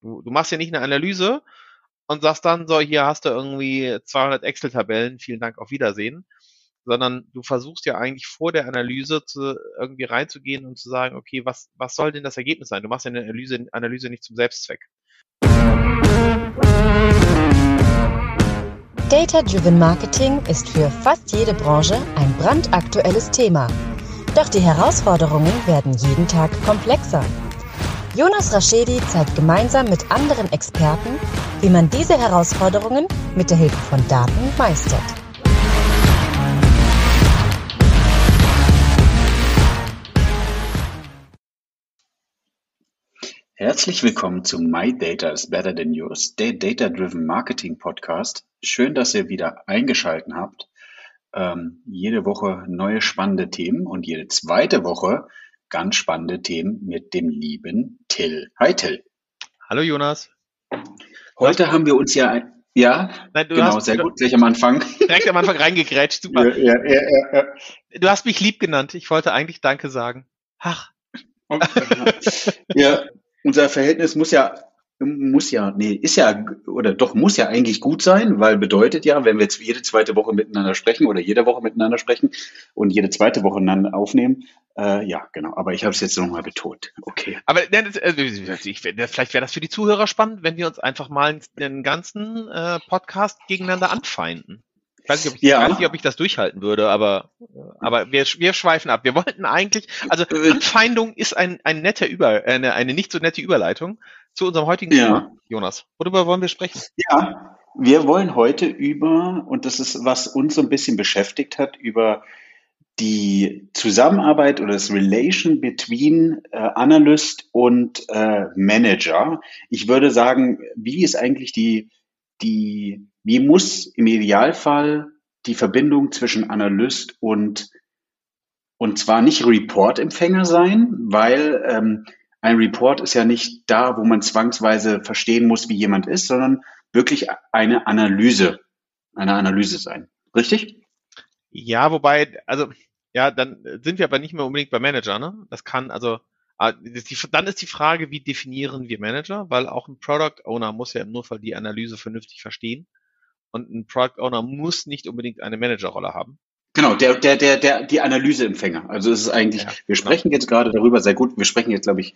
Du, du machst ja nicht eine Analyse und sagst dann so, hier hast du irgendwie 200 Excel-Tabellen, vielen Dank, auf Wiedersehen, sondern du versuchst ja eigentlich vor der Analyse zu, irgendwie reinzugehen und zu sagen, okay, was, was soll denn das Ergebnis sein? Du machst ja eine Analyse, Analyse nicht zum Selbstzweck. Data-Driven Marketing ist für fast jede Branche ein brandaktuelles Thema. Doch die Herausforderungen werden jeden Tag komplexer. Jonas Raschedi zeigt gemeinsam mit anderen Experten, wie man diese Herausforderungen mit der Hilfe von Daten meistert. Herzlich willkommen zu My Data is Better Than Yours, der Data Driven Marketing Podcast. Schön, dass ihr wieder eingeschalten habt. Ähm, jede Woche neue spannende Themen und jede zweite Woche ganz spannende Themen mit dem lieben Till. Hi Till. Hallo Jonas. Heute haben wir uns ja ein, ja, Nein, genau, hast, sehr gut, gleich am Anfang. Direkt am Anfang reingegrätscht, super. Ja, ja, ja, du hast mich lieb genannt. Ich wollte eigentlich Danke sagen. Ach. Okay, ja, unser Verhältnis muss ja muss ja, nee, ist ja, oder doch muss ja eigentlich gut sein, weil bedeutet ja, wenn wir jetzt jede zweite Woche miteinander sprechen oder jede Woche miteinander sprechen und jede zweite Woche miteinander aufnehmen, äh, ja, genau. Aber ich habe es jetzt nochmal betont. Okay. Aber ne, das, also, ich, vielleicht wäre das für die Zuhörer spannend, wenn wir uns einfach mal den ganzen äh, Podcast gegeneinander anfeinden. Ich weiß, nicht, ob ich, ja. weiß nicht, ob ich das durchhalten würde, aber, aber wir, wir schweifen ab. Wir wollten eigentlich, also äh, Anfeindung ist ein, ein netter Über, eine, eine nicht so nette Überleitung zu unserem heutigen ja. Thema, Jonas. Worüber wollen wir sprechen? Ja, wir wollen heute über, und das ist, was uns so ein bisschen beschäftigt hat, über die Zusammenarbeit oder das Relation between äh, Analyst und äh, Manager. Ich würde sagen, wie ist eigentlich die, die wie muss im Idealfall die Verbindung zwischen Analyst und und zwar nicht Report-Empfänger sein, weil ähm, ein Report ist ja nicht da, wo man zwangsweise verstehen muss, wie jemand ist, sondern wirklich eine Analyse, eine Analyse sein. Richtig? Ja, wobei, also ja, dann sind wir aber nicht mehr unbedingt bei Manager, ne? Das kann also ah, dann ist die Frage, wie definieren wir Manager, weil auch ein Product Owner muss ja im Notfall die Analyse vernünftig verstehen. Und ein Product Owner muss nicht unbedingt eine Managerrolle haben. Genau, der, der, der, der, die Analyseempfänger. Also es ist eigentlich, ja, wir genau. sprechen jetzt gerade darüber, sehr gut, wir sprechen jetzt, glaube ich,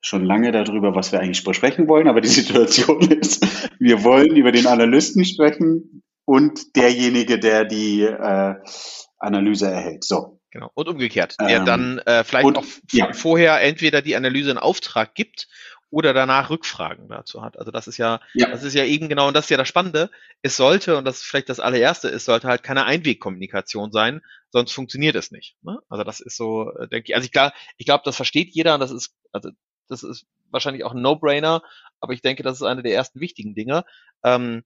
schon lange darüber, was wir eigentlich besprechen wollen, aber die Situation ist, wir wollen über den Analysten sprechen und derjenige, der die äh, Analyse erhält. So. Genau. Und umgekehrt, der ähm, dann äh, vielleicht und, auch ja. vorher entweder die Analyse in Auftrag gibt oder danach Rückfragen dazu hat. Also das ist ja, ja, das ist ja eben genau, und das ist ja das Spannende. Es sollte, und das ist vielleicht das allererste, es sollte halt keine Einwegkommunikation sein, sonst funktioniert es nicht. Ne? Also das ist so, äh, denke ich, also ich glaube, ich glaube, das versteht jeder und das ist, also das ist wahrscheinlich auch ein No-Brainer, aber ich denke, das ist eine der ersten wichtigen Dinge. Ähm,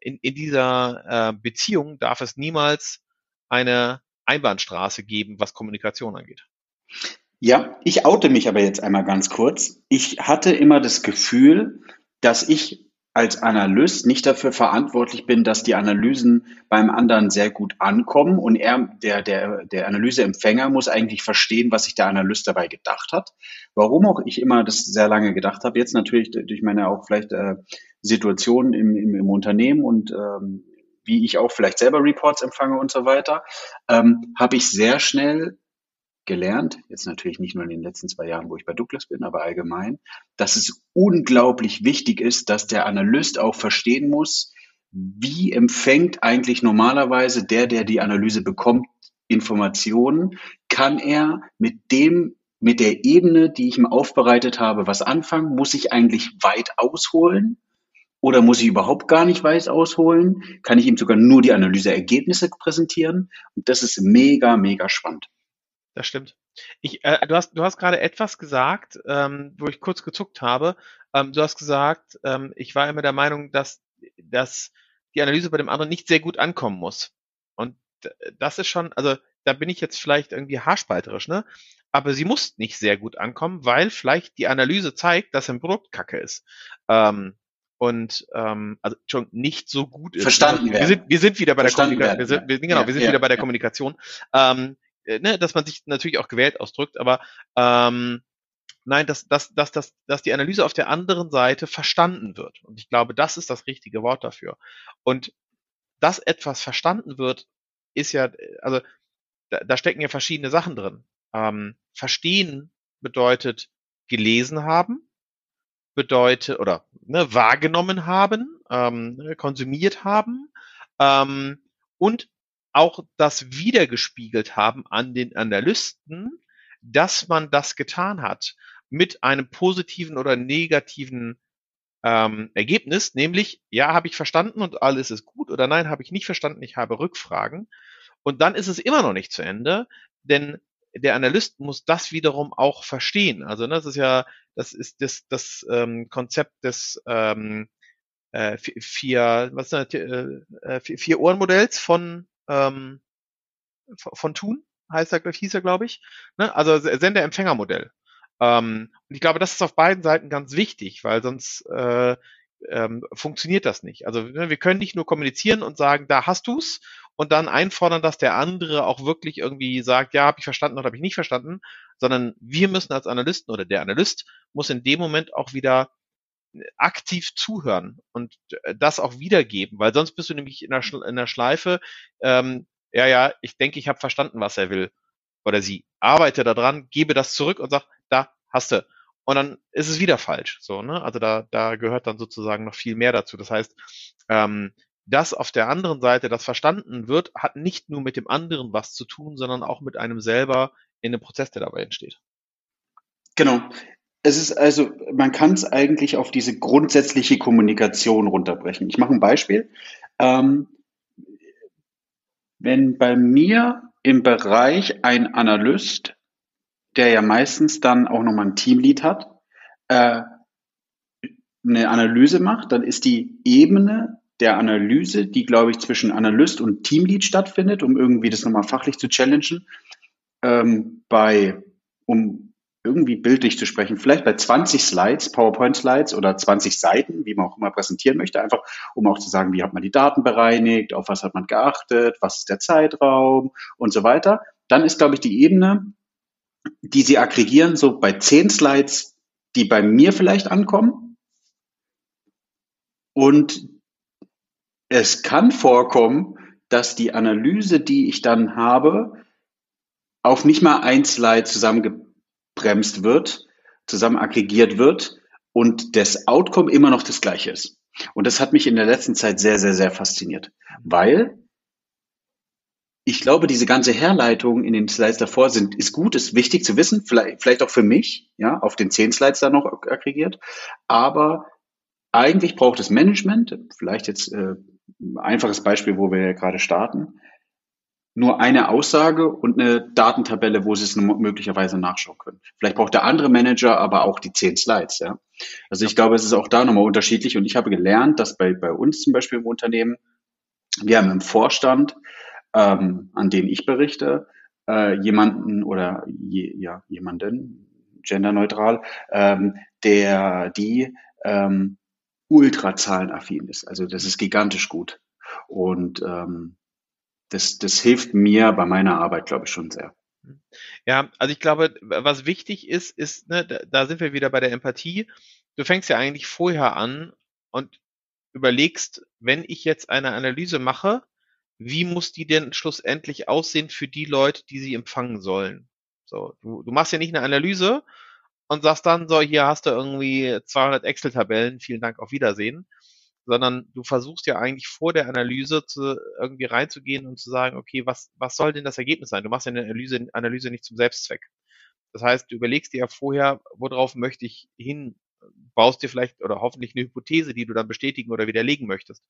in, in dieser äh, Beziehung darf es niemals eine Einbahnstraße geben, was Kommunikation angeht. Ja, ich oute mich aber jetzt einmal ganz kurz. Ich hatte immer das Gefühl, dass ich als Analyst nicht dafür verantwortlich bin, dass die Analysen beim anderen sehr gut ankommen und er, der, der, der Analyseempfänger muss eigentlich verstehen, was sich der Analyst dabei gedacht hat. Warum auch ich immer das sehr lange gedacht habe, jetzt natürlich durch meine auch vielleicht äh, Situation im, im, im Unternehmen und ähm, wie ich auch vielleicht selber Reports empfange und so weiter, ähm, habe ich sehr schnell gelernt, jetzt natürlich nicht nur in den letzten zwei Jahren, wo ich bei Douglas bin, aber allgemein, dass es unglaublich wichtig ist, dass der Analyst auch verstehen muss, wie empfängt eigentlich normalerweise der, der die Analyse bekommt, Informationen, kann er mit dem, mit der Ebene, die ich ihm aufbereitet habe, was anfangen? Muss ich eigentlich weit ausholen? Oder muss ich überhaupt gar nicht weit ausholen? Kann ich ihm sogar nur die Analyseergebnisse präsentieren? Und das ist mega, mega spannend. Das stimmt. Ich, äh, du hast, du hast gerade etwas gesagt, ähm, wo ich kurz gezuckt habe. Ähm, du hast gesagt, ähm, ich war immer der Meinung, dass, dass die Analyse bei dem anderen nicht sehr gut ankommen muss. Und das ist schon, also da bin ich jetzt vielleicht irgendwie haarspalterisch, ne? Aber sie muss nicht sehr gut ankommen, weil vielleicht die Analyse zeigt, dass ein Produkt kacke ist. Ähm, und ähm, also schon nicht so gut ist. Verstanden werden. Wir sind, wir sind wieder bei der Kommunikation. Wir sind, wir, genau, ja, wir sind ja, wieder bei der ja. Kommunikation. Ähm, äh, ne, dass man sich natürlich auch gewählt ausdrückt, aber ähm, Nein, dass, dass, dass, dass, dass die Analyse auf der anderen Seite verstanden wird. Und ich glaube, das ist das richtige Wort dafür. Und dass etwas verstanden wird, ist ja, also da, da stecken ja verschiedene Sachen drin. Ähm, verstehen bedeutet gelesen haben, bedeutet oder ne, wahrgenommen haben, ähm, ne, konsumiert haben ähm, und auch das wiedergespiegelt haben an den Analysten, dass man das getan hat mit einem positiven oder negativen ähm, Ergebnis, nämlich ja, habe ich verstanden und alles ist gut oder nein, habe ich nicht verstanden, ich habe Rückfragen. Und dann ist es immer noch nicht zu Ende, denn der Analyst muss das wiederum auch verstehen. Also ne, das ist ja, das ist das, das ähm, Konzept des ähm, äh, vier, was ist das, äh, äh vier Ohrenmodells von ähm, von Thun heißt er, hieß er, glaube ich. Ne? Also Sender-Empfänger-Modell. Ähm, und ich glaube, das ist auf beiden Seiten ganz wichtig, weil sonst äh, ähm, funktioniert das nicht. Also ne, wir können nicht nur kommunizieren und sagen, da hast du's und dann einfordern, dass der andere auch wirklich irgendwie sagt, ja, habe ich verstanden oder habe ich nicht verstanden, sondern wir müssen als Analysten oder der Analyst muss in dem Moment auch wieder aktiv zuhören und äh, das auch wiedergeben, weil sonst bist du nämlich in der, Sch in der Schleife, ähm, ja, ja, ich denke, ich habe verstanden, was er will oder sie. Arbeite daran, gebe das zurück und sag, da hast du. Und dann ist es wieder falsch. So, ne? Also da, da gehört dann sozusagen noch viel mehr dazu. Das heißt, ähm, das auf der anderen Seite, das verstanden wird, hat nicht nur mit dem anderen was zu tun, sondern auch mit einem selber in dem Prozess, der dabei entsteht. Genau. Es ist also, man kann es eigentlich auf diese grundsätzliche Kommunikation runterbrechen. Ich mache ein Beispiel. Ähm, wenn bei mir im Bereich ein Analyst, der ja meistens dann auch nochmal ein Teamlead hat, äh, eine Analyse macht, dann ist die Ebene der Analyse, die, glaube ich, zwischen Analyst und Teamlead stattfindet, um irgendwie das nochmal fachlich zu challengen, ähm, bei, um irgendwie bildlich zu sprechen, vielleicht bei 20 Slides, PowerPoint-Slides oder 20 Seiten, wie man auch immer präsentieren möchte, einfach um auch zu sagen, wie hat man die Daten bereinigt, auf was hat man geachtet, was ist der Zeitraum und so weiter. Dann ist, glaube ich, die Ebene, die sie aggregieren, so bei 10 Slides, die bei mir vielleicht ankommen. Und es kann vorkommen, dass die Analyse, die ich dann habe, auf nicht mal ein Slide zusammengebremst wird, zusammen aggregiert wird und das Outcome immer noch das gleiche ist. Und das hat mich in der letzten Zeit sehr, sehr, sehr fasziniert, weil ich glaube, diese ganze Herleitung in den Slides davor sind, ist gut, ist wichtig zu wissen, vielleicht, vielleicht auch für mich, ja, auf den zehn Slides da noch aggregiert. Aber eigentlich braucht es Management, vielleicht jetzt äh, einfaches Beispiel, wo wir gerade starten, nur eine Aussage und eine Datentabelle, wo Sie es möglicherweise nachschauen können. Vielleicht braucht der andere Manager aber auch die zehn Slides. Ja? Also ich glaube, es ist auch da nochmal unterschiedlich und ich habe gelernt, dass bei, bei uns zum Beispiel im Unternehmen, wir haben im Vorstand, ähm, an den ich berichte, äh, jemanden oder je, ja, jemanden, genderneutral, ähm, der die ähm, ultrazahlenaffin ist. Also das ist gigantisch gut. Und ähm, das, das hilft mir bei meiner Arbeit, glaube ich, schon sehr. Ja, also ich glaube, was wichtig ist, ist, ne, da sind wir wieder bei der Empathie. Du fängst ja eigentlich vorher an und überlegst, wenn ich jetzt eine Analyse mache, wie muss die denn schlussendlich aussehen für die Leute, die sie empfangen sollen? So, du, du machst ja nicht eine Analyse und sagst dann so, hier hast du irgendwie 200 Excel-Tabellen, vielen Dank, auf Wiedersehen, sondern du versuchst ja eigentlich vor der Analyse zu, irgendwie reinzugehen und zu sagen, okay, was, was soll denn das Ergebnis sein? Du machst ja eine Analyse, Analyse nicht zum Selbstzweck. Das heißt, du überlegst dir ja vorher, worauf möchte ich hin, baust dir vielleicht oder hoffentlich eine Hypothese, die du dann bestätigen oder widerlegen möchtest.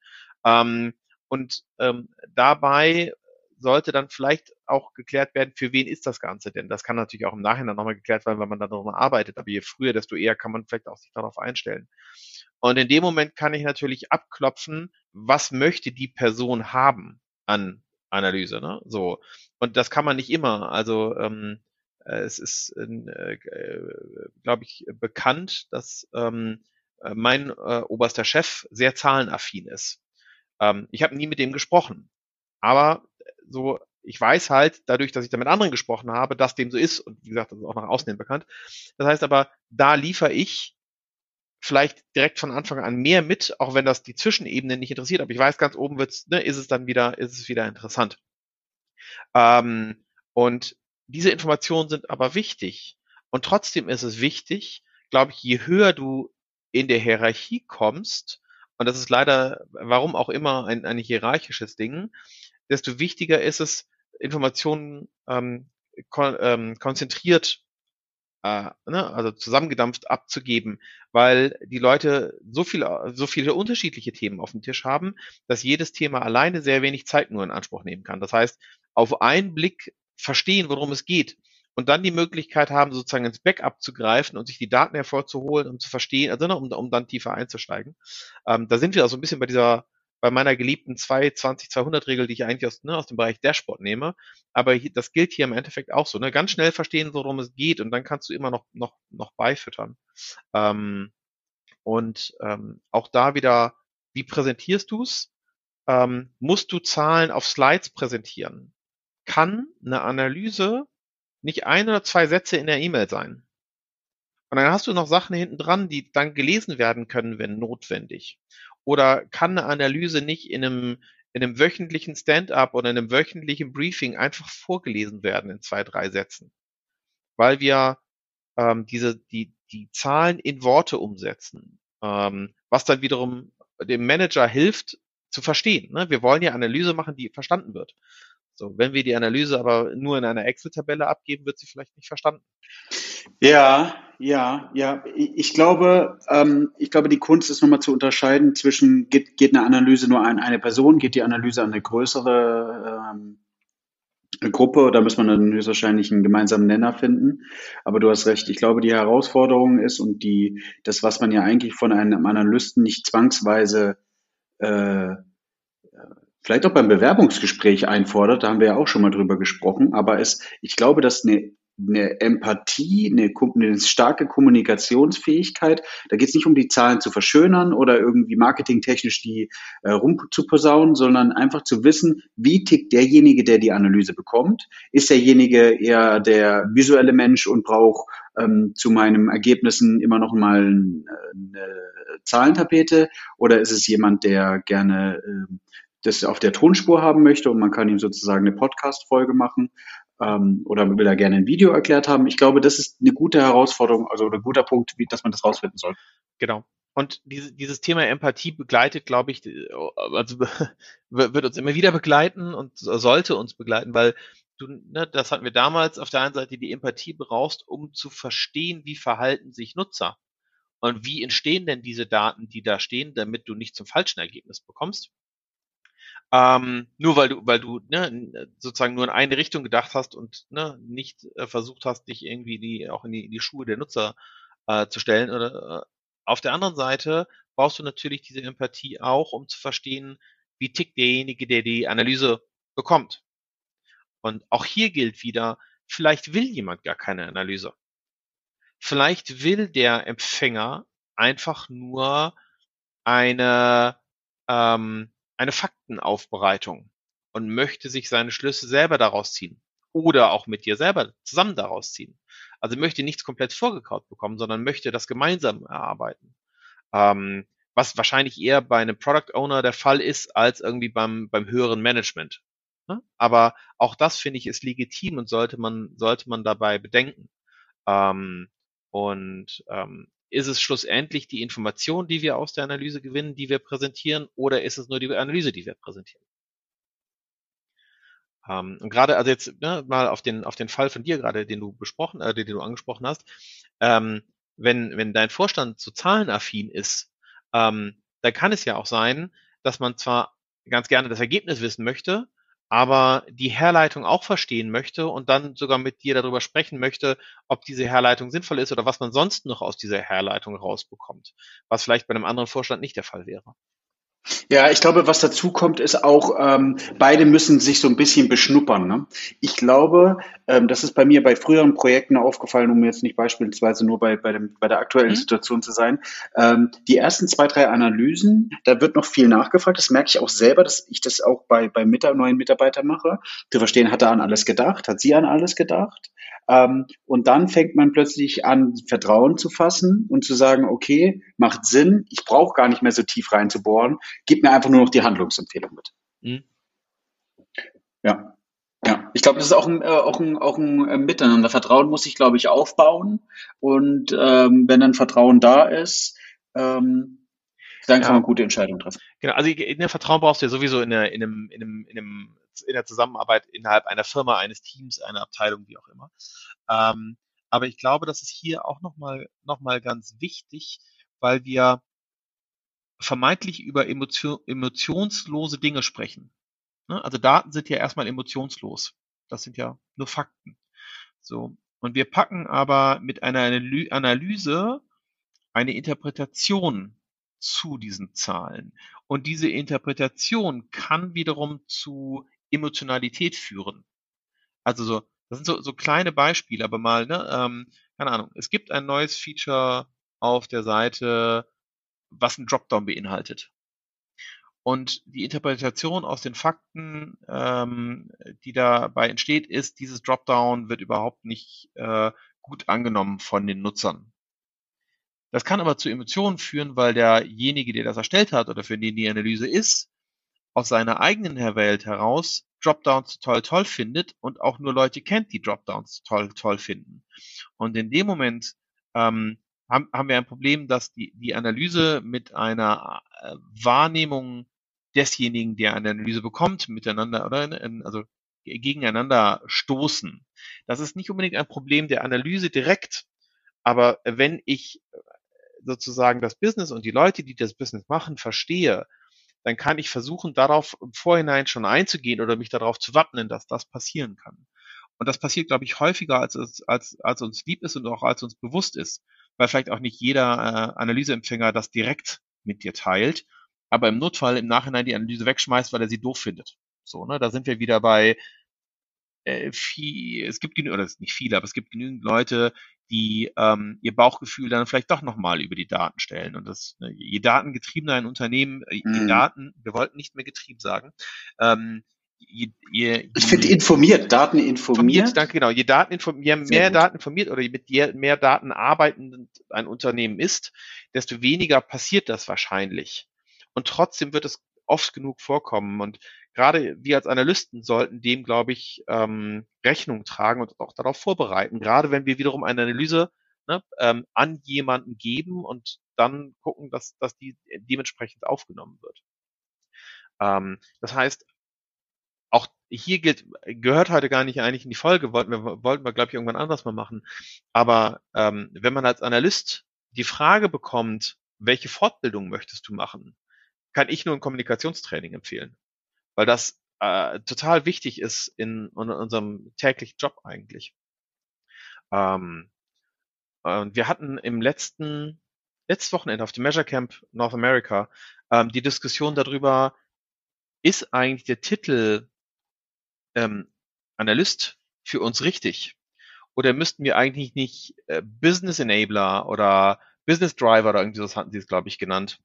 Ähm, und ähm, dabei sollte dann vielleicht auch geklärt werden, für wen ist das Ganze denn? Das kann natürlich auch im Nachhinein nochmal geklärt werden, wenn man dann nochmal arbeitet. Aber je früher, desto eher kann man vielleicht auch sich darauf einstellen. Und in dem Moment kann ich natürlich abklopfen, was möchte die Person haben an Analyse. Ne? So. Und das kann man nicht immer. Also ähm, äh, es ist, äh, glaube ich, bekannt, dass ähm, mein äh, oberster Chef sehr zahlenaffin ist. Ähm, ich habe nie mit dem gesprochen. Aber so ich weiß halt, dadurch, dass ich da mit anderen gesprochen habe, dass dem so ist. Und wie gesagt, das ist auch nach außen hin bekannt. Das heißt aber, da liefere ich vielleicht direkt von Anfang an mehr mit, auch wenn das die Zwischenebene nicht interessiert. Aber ich weiß, ganz oben wird's, ne, ist es dann wieder, ist es wieder interessant. Ähm, und diese Informationen sind aber wichtig. Und trotzdem ist es wichtig, glaube ich, je höher du in der Hierarchie kommst, und das ist leider, warum auch immer, ein, ein hierarchisches Ding, desto wichtiger ist es, Informationen ähm, kon ähm, konzentriert, äh, ne, also zusammengedampft abzugeben, weil die Leute so viele, so viele unterschiedliche Themen auf dem Tisch haben, dass jedes Thema alleine sehr wenig Zeit nur in Anspruch nehmen kann. Das heißt, auf einen Blick verstehen, worum es geht und dann die Möglichkeit haben, sozusagen ins Backup zu greifen und sich die Daten hervorzuholen, um zu verstehen, also ne, um, um dann tiefer einzusteigen. Ähm, da sind wir also ein bisschen bei dieser, bei meiner geliebten 2-20-200-Regel, die ich eigentlich aus, ne, aus dem Bereich Dashboard nehme. Aber hier, das gilt hier im Endeffekt auch so. Ne? Ganz schnell verstehen, worum es geht und dann kannst du immer noch, noch, noch beifüttern. Ähm, und ähm, auch da wieder, wie präsentierst du's? Ähm, musst du Zahlen auf Slides präsentieren? Kann eine Analyse nicht ein oder zwei Sätze in der E-Mail sein. Und dann hast du noch Sachen hinten dran, die dann gelesen werden können, wenn notwendig. Oder kann eine Analyse nicht in einem, in einem wöchentlichen Stand-up oder in einem wöchentlichen Briefing einfach vorgelesen werden in zwei, drei Sätzen. Weil wir ähm, diese, die, die Zahlen in Worte umsetzen, ähm, was dann wiederum dem Manager hilft zu verstehen. Ne? Wir wollen ja Analyse machen, die verstanden wird. So, wenn wir die Analyse aber nur in einer Excel-Tabelle abgeben, wird sie vielleicht nicht verstanden. Ja, ja, ja. Ich glaube, ähm, ich glaube, die Kunst ist nochmal zu unterscheiden zwischen geht, geht eine Analyse nur an eine Person, geht die Analyse an eine größere ähm, Gruppe, da muss man dann höchstwahrscheinlich einen gemeinsamen Nenner finden. Aber du hast recht. Ich glaube, die Herausforderung ist und die, das, was man ja eigentlich von einem Analysten nicht zwangsweise äh, vielleicht auch beim Bewerbungsgespräch einfordert, da haben wir ja auch schon mal drüber gesprochen, aber es, ich glaube, dass eine, eine Empathie, eine, eine starke Kommunikationsfähigkeit, da geht es nicht um die Zahlen zu verschönern oder irgendwie marketingtechnisch die äh, rumzuposaunen, sondern einfach zu wissen, wie tickt derjenige, der die Analyse bekommt. Ist derjenige eher der visuelle Mensch und braucht ähm, zu meinen Ergebnissen immer noch mal eine Zahlentapete? Oder ist es jemand, der gerne äh, das auf der Tonspur haben möchte und man kann ihm sozusagen eine Podcast-Folge machen ähm, oder will er gerne ein Video erklärt haben. Ich glaube, das ist eine gute Herausforderung, also ein guter Punkt, wie, dass man das rausfinden soll. Genau. Und diese, dieses Thema Empathie begleitet, glaube ich, also wird uns immer wieder begleiten und sollte uns begleiten, weil du, ne, das hatten wir damals auf der einen Seite die Empathie brauchst, um zu verstehen, wie verhalten sich Nutzer. Und wie entstehen denn diese Daten, die da stehen, damit du nicht zum falschen Ergebnis bekommst? Ähm, nur weil du, weil du ne, sozusagen nur in eine Richtung gedacht hast und ne, nicht äh, versucht hast, dich irgendwie die, auch in die, in die Schuhe der Nutzer äh, zu stellen. Oder, äh, auf der anderen Seite brauchst du natürlich diese Empathie auch, um zu verstehen, wie tickt derjenige, der die Analyse bekommt. Und auch hier gilt wieder, vielleicht will jemand gar keine Analyse. Vielleicht will der Empfänger einfach nur eine ähm, eine Faktenaufbereitung und möchte sich seine Schlüsse selber daraus ziehen oder auch mit dir selber zusammen daraus ziehen. Also möchte nichts komplett vorgekaut bekommen, sondern möchte das gemeinsam erarbeiten. Ähm, was wahrscheinlich eher bei einem Product Owner der Fall ist, als irgendwie beim, beim höheren Management. Ne? Aber auch das finde ich ist legitim und sollte man, sollte man dabei bedenken. Ähm, und ähm, ist es schlussendlich die Information, die wir aus der Analyse gewinnen, die wir präsentieren, oder ist es nur die Analyse, die wir präsentieren? Ähm, und gerade, also jetzt ne, mal auf den, auf den Fall von dir gerade, den du besprochen, äh, den du angesprochen hast, ähm, wenn, wenn dein Vorstand zu zahlenaffin ist, ähm, dann kann es ja auch sein, dass man zwar ganz gerne das Ergebnis wissen möchte, aber die Herleitung auch verstehen möchte und dann sogar mit dir darüber sprechen möchte, ob diese Herleitung sinnvoll ist oder was man sonst noch aus dieser Herleitung rausbekommt, was vielleicht bei einem anderen Vorstand nicht der Fall wäre. Ja, ich glaube, was dazu kommt, ist auch, ähm, beide müssen sich so ein bisschen beschnuppern. Ne? Ich glaube, ähm, das ist bei mir bei früheren Projekten aufgefallen, um jetzt nicht beispielsweise nur bei, bei, dem, bei der aktuellen mhm. Situation zu sein. Ähm, die ersten zwei, drei Analysen, da wird noch viel nachgefragt. Das merke ich auch selber, dass ich das auch bei, bei Mitar neuen Mitarbeitern mache. Zu verstehen, hat er an alles gedacht? Hat sie an alles gedacht? Ähm, und dann fängt man plötzlich an, Vertrauen zu fassen und zu sagen, okay, macht Sinn, ich brauche gar nicht mehr so tief reinzubohren, gib mir einfach nur noch die Handlungsempfehlung mit. Mhm. Ja. Ja, ich glaube, das ist auch ein, äh, auch ein, auch ein äh, Miteinander. Vertrauen muss ich, glaube ich, aufbauen. Und ähm, wenn dann Vertrauen da ist, ähm, dann kann ja. man gute Entscheidungen treffen. Genau, also in der Vertrauen brauchst du ja sowieso in, der, in, einem, in, einem, in einem in der Zusammenarbeit innerhalb einer Firma, eines Teams, einer Abteilung, wie auch immer. Ähm, aber ich glaube, das ist hier auch nochmal noch mal ganz wichtig, weil wir vermeintlich über Emotion, emotionslose Dinge sprechen. Ne? Also Daten sind ja erstmal emotionslos. Das sind ja nur Fakten. So. Und wir packen aber mit einer Analyse eine Interpretation zu diesen Zahlen. Und diese Interpretation kann wiederum zu Emotionalität führen. Also so, das sind so, so kleine Beispiele, aber mal, ne, ähm, keine Ahnung, es gibt ein neues Feature auf der Seite, was ein Dropdown beinhaltet. Und die Interpretation aus den Fakten, ähm, die dabei entsteht, ist, dieses Dropdown wird überhaupt nicht äh, gut angenommen von den Nutzern. Das kann aber zu Emotionen führen, weil derjenige, der das erstellt hat oder für den die Analyse ist, aus seiner eigenen Welt heraus Dropdowns toll toll findet und auch nur Leute kennt, die Dropdowns toll toll finden. Und in dem Moment ähm, haben, haben wir ein Problem, dass die, die Analyse mit einer äh, Wahrnehmung desjenigen, der eine Analyse bekommt, miteinander oder also gegeneinander stoßen. Das ist nicht unbedingt ein Problem der Analyse direkt, aber wenn ich sozusagen das Business und die Leute, die das Business machen, verstehe, dann kann ich versuchen, darauf im Vorhinein schon einzugehen oder mich darauf zu wappnen, dass das passieren kann. Und das passiert, glaube ich, häufiger, als, als, als uns lieb ist und auch als uns bewusst ist, weil vielleicht auch nicht jeder äh, Analyseempfänger das direkt mit dir teilt, aber im Notfall im Nachhinein die Analyse wegschmeißt, weil er sie doof findet. So, ne, da sind wir wieder bei äh, viel, es gibt genügend, oder nicht viele, aber es gibt genügend Leute, die ähm, ihr Bauchgefühl dann vielleicht doch nochmal über die Daten stellen. Und das, ne, je datengetriebener ein Unternehmen, äh, je mhm. Daten, wir wollten nicht mehr getrieben sagen, ähm, Je, je, ich finde informiert, Daten informiert. informiert. Danke, genau. Je, Daten informiert, je mehr Daten informiert oder je mit je mehr Daten arbeitend ein Unternehmen ist, desto weniger passiert das wahrscheinlich. Und trotzdem wird es oft genug vorkommen. Und gerade wir als Analysten sollten dem, glaube ich, ähm, Rechnung tragen und auch darauf vorbereiten. Gerade wenn wir wiederum eine Analyse ne, ähm, an jemanden geben und dann gucken, dass, dass die dementsprechend aufgenommen wird. Ähm, das heißt, auch hier gilt, gehört heute gar nicht eigentlich in die Folge, wollten wir, wollten wir, glaube ich, irgendwann anders mal machen. Aber ähm, wenn man als Analyst die Frage bekommt, welche Fortbildung möchtest du machen, kann ich nur ein Kommunikationstraining empfehlen weil das äh, total wichtig ist in, in unserem täglichen Job eigentlich. Ähm, und wir hatten im letzten, letztes Wochenende auf dem Measure Camp North America ähm, die Diskussion darüber, ist eigentlich der Titel ähm, Analyst für uns richtig? Oder müssten wir eigentlich nicht äh, Business Enabler oder Business Driver oder irgendwie so hatten sie es, glaube ich, genannt,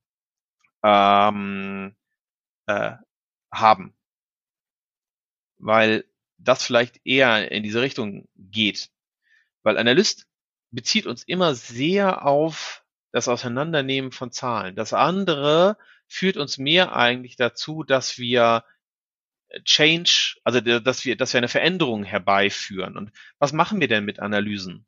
ähm, äh, haben. Weil das vielleicht eher in diese Richtung geht. Weil Analyst bezieht uns immer sehr auf das Auseinandernehmen von Zahlen. Das andere führt uns mehr eigentlich dazu, dass wir Change, also dass wir, dass wir eine Veränderung herbeiführen. Und was machen wir denn mit Analysen?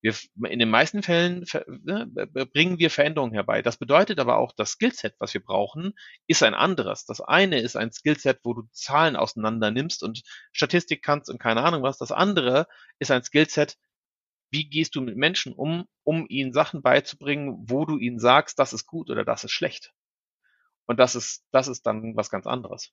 Wir, in den meisten Fällen ne, bringen wir Veränderungen herbei. Das bedeutet aber auch, das Skillset, was wir brauchen, ist ein anderes. Das eine ist ein Skillset, wo du Zahlen auseinander nimmst und Statistik kannst und keine Ahnung was. Das andere ist ein Skillset, wie gehst du mit Menschen um, um ihnen Sachen beizubringen, wo du ihnen sagst, das ist gut oder das ist schlecht. Und das ist, das ist dann was ganz anderes.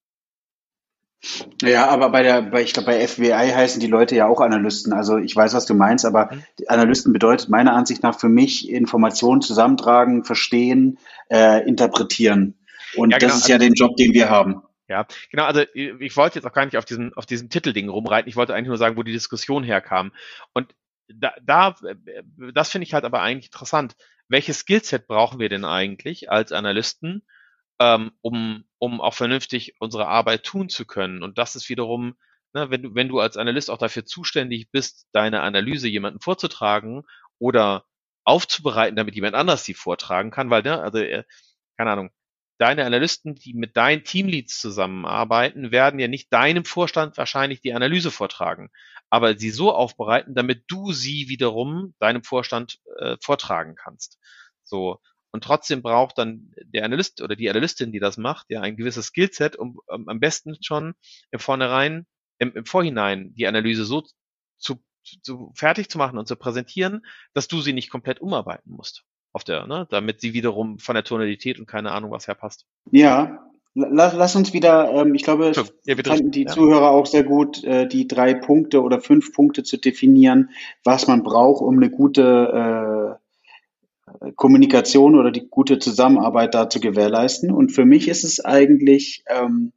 Ja, aber bei der, bei, ich glaube, bei FWI heißen die Leute ja auch Analysten. Also ich weiß, was du meinst, aber mhm. Analysten bedeutet meiner Ansicht nach für mich Informationen zusammentragen, verstehen, äh, interpretieren. Und ja, genau, das ist ja also, den Job, den wir haben. Ja, genau, also ich wollte jetzt auch gar nicht auf diesen, auf diesen Titelding rumreiten. Ich wollte eigentlich nur sagen, wo die Diskussion herkam. Und da, da das finde ich halt aber eigentlich interessant. Welches Skillset brauchen wir denn eigentlich als Analysten, ähm, um, um auch vernünftig unsere Arbeit tun zu können? Und das ist wiederum, ne, wenn du, wenn du als Analyst auch dafür zuständig bist, deine Analyse jemandem vorzutragen oder aufzubereiten, damit jemand anders sie vortragen kann, weil, ne, also, äh, keine Ahnung, deine Analysten, die mit deinen Teamleads zusammenarbeiten, werden ja nicht deinem Vorstand wahrscheinlich die Analyse vortragen, aber sie so aufbereiten, damit du sie wiederum deinem Vorstand äh, vortragen kannst. So. Und trotzdem braucht dann der Analyst oder die Analystin, die das macht, ja ein gewisses Skillset, um, um am besten schon im Vornherein, im, im Vorhinein die Analyse so zu, zu fertig zu machen und zu präsentieren, dass du sie nicht komplett umarbeiten musst auf der, ne, damit sie wiederum von der Tonalität und keine Ahnung was her passt. Ja, lass, lass uns wieder, ähm, ich glaube, ja, fanden die ja. Zuhörer auch sehr gut, äh, die drei Punkte oder fünf Punkte zu definieren, was man braucht, um eine gute äh, Kommunikation oder die gute Zusammenarbeit da zu gewährleisten. Und für mich ist es eigentlich ähm,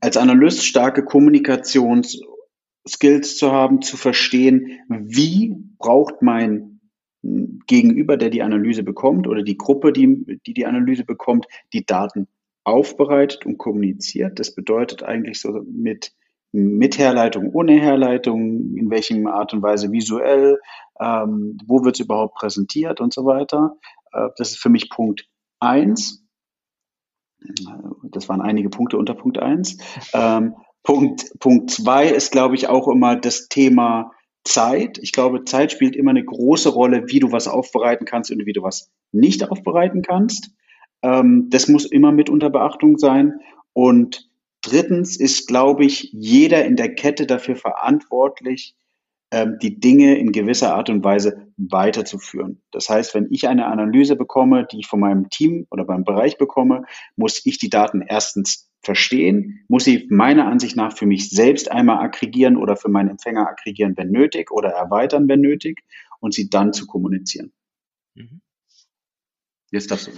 als Analyst starke Kommunikationsskills zu haben, zu verstehen, wie braucht mein Gegenüber, der die Analyse bekommt oder die Gruppe, die, die die Analyse bekommt, die Daten aufbereitet und kommuniziert. Das bedeutet eigentlich so mit, mit Herleitung, ohne Herleitung, in welchem Art und Weise visuell, ähm, wo wird es überhaupt präsentiert und so weiter. Äh, das ist für mich Punkt eins. Das waren einige Punkte unter Punkt eins. Ähm, Punkt, Punkt zwei ist, glaube ich, auch immer das Thema Zeit. Ich glaube, Zeit spielt immer eine große Rolle, wie du was aufbereiten kannst und wie du was nicht aufbereiten kannst. Ähm, das muss immer mit unter Beachtung sein. Und drittens ist, glaube ich, jeder in der Kette dafür verantwortlich, ähm, die Dinge in gewisser Art und Weise weiterzuführen. Das heißt, wenn ich eine Analyse bekomme, die ich von meinem Team oder beim Bereich bekomme, muss ich die Daten erstens verstehen, muss sie meiner Ansicht nach für mich selbst einmal aggregieren oder für meinen Empfänger aggregieren, wenn nötig, oder erweitern, wenn nötig, und sie dann zu kommunizieren. Mhm. Jetzt das.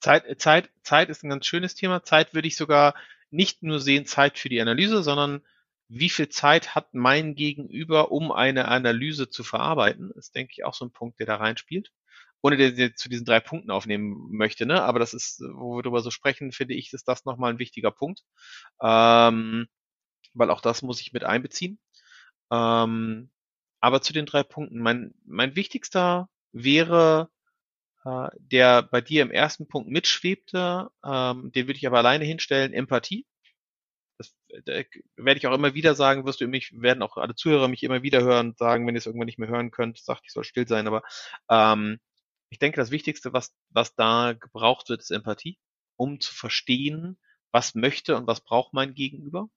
Zeit, Zeit, Zeit ist ein ganz schönes Thema. Zeit würde ich sogar nicht nur sehen, Zeit für die Analyse, sondern wie viel Zeit hat mein Gegenüber, um eine Analyse zu verarbeiten, ist, denke ich, auch so ein Punkt, der da reinspielt ohne ich zu diesen drei Punkten aufnehmen möchte, ne? aber das ist, wo wir darüber so sprechen, finde ich, ist das nochmal ein wichtiger Punkt, ähm, weil auch das muss ich mit einbeziehen. Ähm, aber zu den drei Punkten, mein, mein wichtigster wäre, äh, der bei dir im ersten Punkt mitschwebte, ähm, den würde ich aber alleine hinstellen, Empathie. Das da werde ich auch immer wieder sagen, wirst du mich, werden auch alle Zuhörer mich immer wieder hören, sagen, wenn ihr es irgendwann nicht mehr hören könnt, sagt, ich soll still sein, aber ähm, ich denke, das Wichtigste, was, was da gebraucht wird, ist Empathie, um zu verstehen, was möchte und was braucht mein Gegenüber.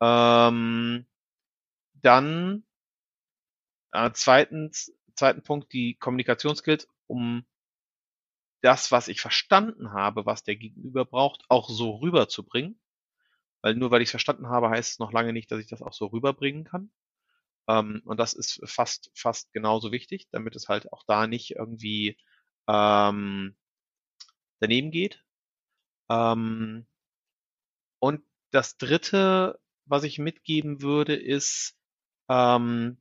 Ähm, dann äh, zweitens, zweiten Punkt, die Kommunikationsskills, um das, was ich verstanden habe, was der Gegenüber braucht, auch so rüberzubringen. Weil nur weil ich es verstanden habe, heißt es noch lange nicht, dass ich das auch so rüberbringen kann. Ähm, und das ist fast, fast genauso wichtig, damit es halt auch da nicht irgendwie ähm, daneben geht. Ähm, und das dritte, was ich mitgeben würde, ist ähm,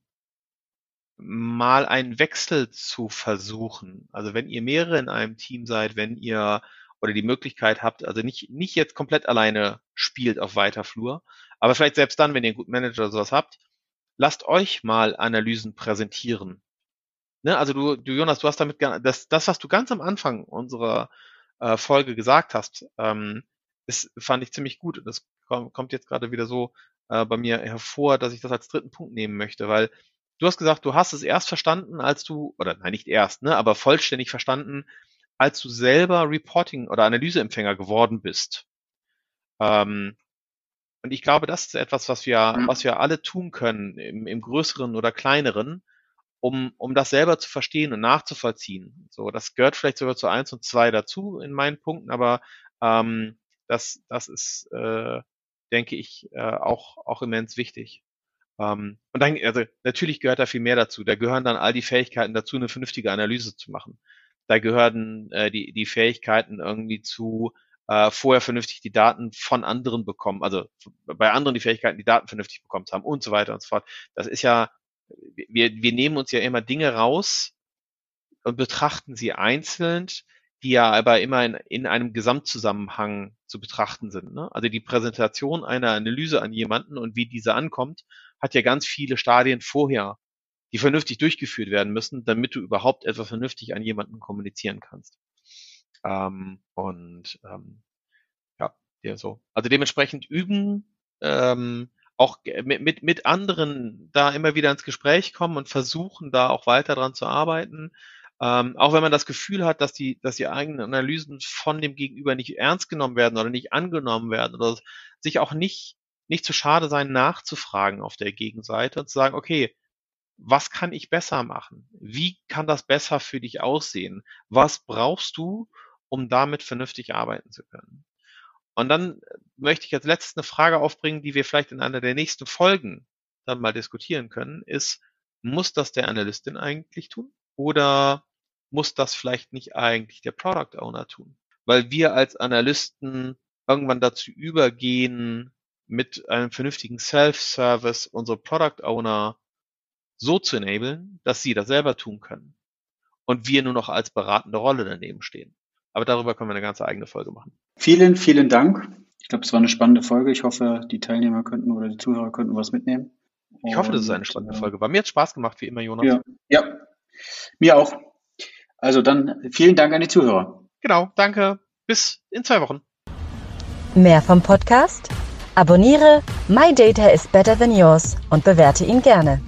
mal einen Wechsel zu versuchen. Also wenn ihr mehrere in einem Team seid, wenn ihr oder die Möglichkeit habt, also nicht, nicht jetzt komplett alleine spielt auf weiter Flur, aber vielleicht selbst dann, wenn ihr einen guten Manager oder sowas habt, lasst euch mal Analysen präsentieren. Ne, also du, du, Jonas, du hast damit das, das, was du ganz am Anfang unserer äh, Folge gesagt hast, ähm, ist, fand ich ziemlich gut. Das kommt jetzt gerade wieder so äh, bei mir hervor, dass ich das als dritten Punkt nehmen möchte, weil du hast gesagt, du hast es erst verstanden, als du, oder nein, nicht erst, ne, aber vollständig verstanden, als du selber Reporting oder Analyseempfänger geworden bist. Ähm, und ich glaube, das ist etwas, was wir, mhm. was wir alle tun können, im, im größeren oder kleineren, um, um das selber zu verstehen und nachzuvollziehen. So, das gehört vielleicht sogar zu eins und zwei dazu in meinen Punkten, aber ähm, das, das ist, äh, denke ich, äh, auch, auch immens wichtig. Ähm, und dann, also natürlich gehört da viel mehr dazu. Da gehören dann all die Fähigkeiten dazu, eine vernünftige Analyse zu machen. Da gehören äh, die, die Fähigkeiten irgendwie zu, äh, vorher vernünftig die Daten von anderen bekommen, also bei anderen die Fähigkeiten, die Daten vernünftig bekommen haben und so weiter und so fort. Das ist ja, wir, wir nehmen uns ja immer Dinge raus und betrachten sie einzeln, die ja aber immer in, in einem Gesamtzusammenhang zu betrachten sind. Ne? Also die Präsentation einer Analyse an jemanden und wie diese ankommt, hat ja ganz viele Stadien vorher, die vernünftig durchgeführt werden müssen, damit du überhaupt etwas vernünftig an jemanden kommunizieren kannst. Ähm, und ähm, ja, ja, so. Also dementsprechend üben, ähm, auch mit, mit, mit anderen da immer wieder ins Gespräch kommen und versuchen, da auch weiter dran zu arbeiten. Ähm, auch wenn man das Gefühl hat, dass die, dass die eigenen Analysen von dem Gegenüber nicht ernst genommen werden oder nicht angenommen werden oder sich auch nicht, nicht zu schade sein, nachzufragen auf der Gegenseite und zu sagen, okay, was kann ich besser machen? Wie kann das besser für dich aussehen? Was brauchst du, um damit vernünftig arbeiten zu können. Und dann möchte ich als letztes eine Frage aufbringen, die wir vielleicht in einer der nächsten Folgen dann mal diskutieren können, ist, muss das der Analystin eigentlich tun? Oder muss das vielleicht nicht eigentlich der Product Owner tun? Weil wir als Analysten irgendwann dazu übergehen, mit einem vernünftigen Self-Service unsere Product Owner so zu enablen, dass sie das selber tun können. Und wir nur noch als beratende Rolle daneben stehen. Aber darüber können wir eine ganze eigene Folge machen. Vielen, vielen Dank. Ich glaube, es war eine spannende Folge. Ich hoffe, die Teilnehmer könnten oder die Zuhörer könnten was mitnehmen. Ich hoffe, das ist eine spannende Folge. War mir jetzt Spaß gemacht, wie immer, Jonas. Ja, ja. mir auch. Also dann vielen Dank an die Zuhörer. Genau, danke. Bis in zwei Wochen. Mehr vom Podcast? Abonniere My Data is Better Than Yours und bewerte ihn gerne.